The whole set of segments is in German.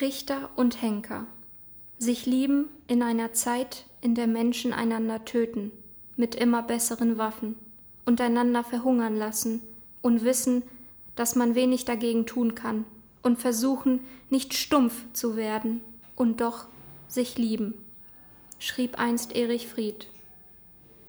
Richter und Henker sich lieben in einer Zeit, in der Menschen einander töten, mit immer besseren Waffen, und einander verhungern lassen und wissen, dass man wenig dagegen tun kann, und versuchen, nicht stumpf zu werden und doch sich lieben, schrieb einst Erich Fried.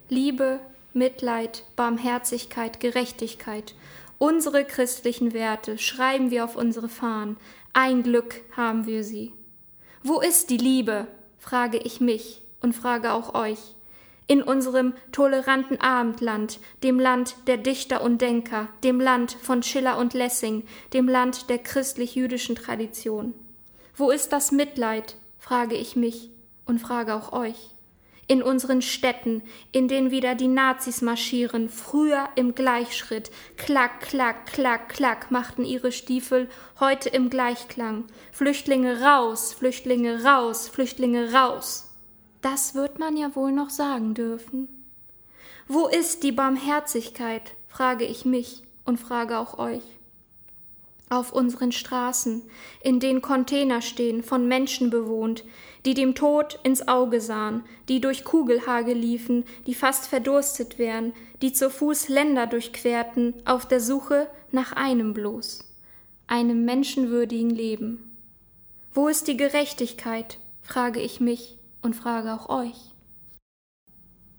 Liebe, Mitleid, Barmherzigkeit, Gerechtigkeit, unsere christlichen Werte schreiben wir auf unsere Fahnen, ein Glück haben wir sie. Wo ist die Liebe? frage ich mich und frage auch euch. In unserem toleranten Abendland, dem Land der Dichter und Denker, dem Land von Schiller und Lessing, dem Land der christlich-jüdischen Tradition. Wo ist das Mitleid? frage ich mich und frage auch euch in unseren Städten, in denen wieder die Nazis marschieren, früher im Gleichschritt, klack, klack, klack, klack, machten ihre Stiefel, heute im Gleichklang. Flüchtlinge raus, Flüchtlinge raus, Flüchtlinge raus. Das wird man ja wohl noch sagen dürfen. Wo ist die Barmherzigkeit? frage ich mich und frage auch euch auf unseren Straßen, in denen Container stehen, von Menschen bewohnt, die dem Tod ins Auge sahen, die durch Kugelhage liefen, die fast verdurstet wären, die zu Fuß Länder durchquerten, auf der Suche nach einem bloß, einem menschenwürdigen Leben. Wo ist die Gerechtigkeit? frage ich mich und frage auch euch.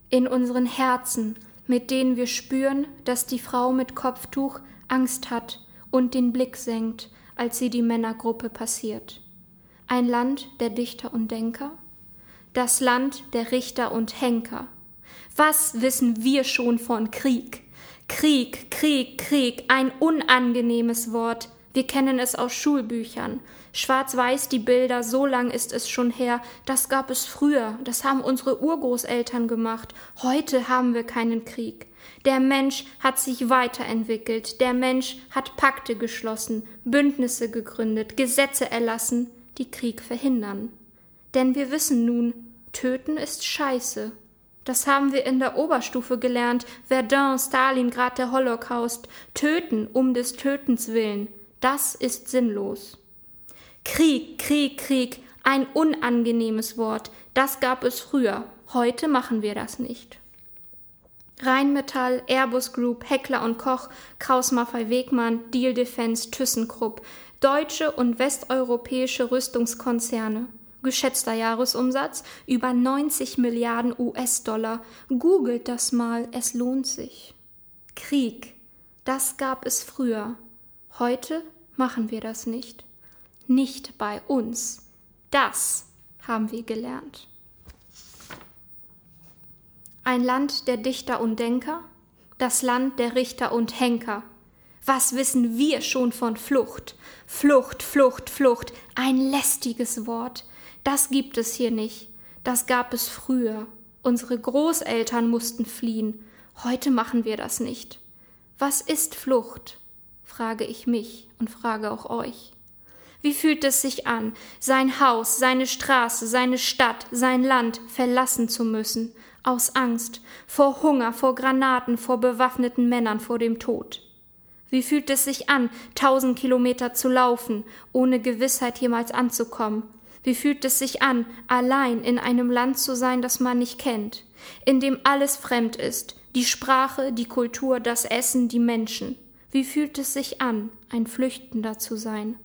In unseren Herzen, mit denen wir spüren, dass die Frau mit Kopftuch Angst hat und den Blick senkt, als sie die Männergruppe passiert. Ein Land der Dichter und Denker, das Land der Richter und Henker. Was wissen wir schon von Krieg? Krieg, Krieg, Krieg, ein unangenehmes Wort. Wir kennen es aus Schulbüchern. Schwarz-weiß die Bilder, so lang ist es schon her. Das gab es früher, das haben unsere Urgroßeltern gemacht. Heute haben wir keinen Krieg. Der Mensch hat sich weiterentwickelt, der Mensch hat Pakte geschlossen, Bündnisse gegründet, Gesetze erlassen, die Krieg verhindern. Denn wir wissen nun, töten ist scheiße. Das haben wir in der Oberstufe gelernt, Verdun, Stalingrad, der Holocaust, töten um des Tötens willen, das ist sinnlos. Krieg, Krieg, Krieg, ein unangenehmes Wort, das gab es früher, heute machen wir das nicht. Rheinmetall, Airbus Group, Heckler und Koch, Kraus Maffei Wegmann, Deal Defense, ThyssenKrupp, deutsche und westeuropäische Rüstungskonzerne. Geschätzter Jahresumsatz über 90 Milliarden US-Dollar. Googelt das mal, es lohnt sich. Krieg, das gab es früher. Heute machen wir das nicht. Nicht bei uns. Das haben wir gelernt ein Land der Dichter und Denker, das Land der Richter und Henker. Was wissen wir schon von Flucht? Flucht, Flucht, Flucht, ein lästiges Wort. Das gibt es hier nicht. Das gab es früher. Unsere Großeltern mussten fliehen. Heute machen wir das nicht. Was ist Flucht? Frage ich mich und frage auch euch. Wie fühlt es sich an, sein Haus, seine Straße, seine Stadt, sein Land verlassen zu müssen, aus Angst, vor Hunger, vor Granaten, vor bewaffneten Männern, vor dem Tod. Wie fühlt es sich an, tausend Kilometer zu laufen, ohne Gewissheit jemals anzukommen? Wie fühlt es sich an, allein in einem Land zu sein, das man nicht kennt, in dem alles fremd ist, die Sprache, die Kultur, das Essen, die Menschen? Wie fühlt es sich an, ein Flüchtender zu sein?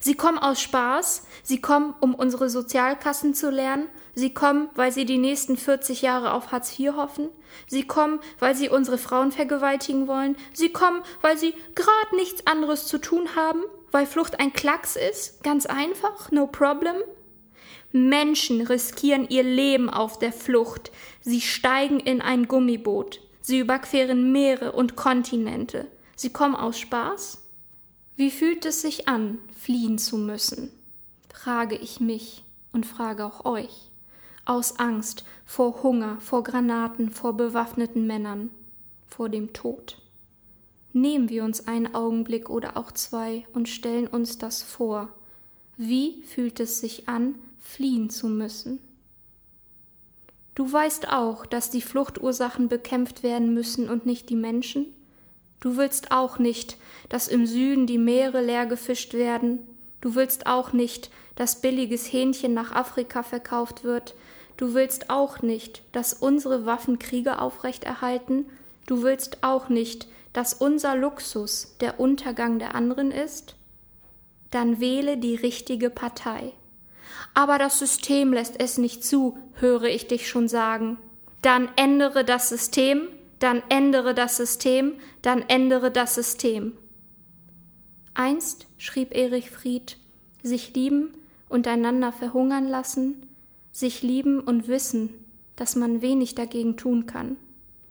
Sie kommen aus Spaß, sie kommen, um unsere Sozialkassen zu lernen, sie kommen, weil sie die nächsten 40 Jahre auf Hartz IV hoffen, sie kommen, weil sie unsere Frauen vergewaltigen wollen, sie kommen, weil sie gerade nichts anderes zu tun haben, weil Flucht ein Klacks ist, ganz einfach, no problem. Menschen riskieren ihr Leben auf der Flucht, sie steigen in ein Gummiboot, sie überqueren Meere und Kontinente, sie kommen aus Spaß, wie fühlt es sich an, fliehen zu müssen? frage ich mich und frage auch euch. Aus Angst vor Hunger, vor Granaten, vor bewaffneten Männern, vor dem Tod. Nehmen wir uns einen Augenblick oder auch zwei und stellen uns das vor. Wie fühlt es sich an, fliehen zu müssen? Du weißt auch, dass die Fluchtursachen bekämpft werden müssen und nicht die Menschen? Du willst auch nicht, dass im Süden die Meere leer gefischt werden, Du willst auch nicht, dass billiges Hähnchen nach Afrika verkauft wird. Du willst auch nicht, dass unsere Waffen Kriege aufrechterhalten. Du willst auch nicht, dass unser Luxus der Untergang der anderen ist. Dann wähle die richtige Partei. Aber das System lässt es nicht zu, höre ich dich schon sagen. Dann ändere das System, dann ändere das System, dann ändere das System. Einst, schrieb Erich Fried, sich lieben und einander verhungern lassen, sich lieben und wissen, dass man wenig dagegen tun kann,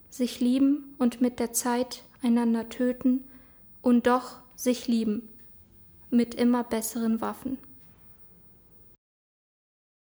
sich lieben und mit der Zeit einander töten und doch sich lieben mit immer besseren Waffen.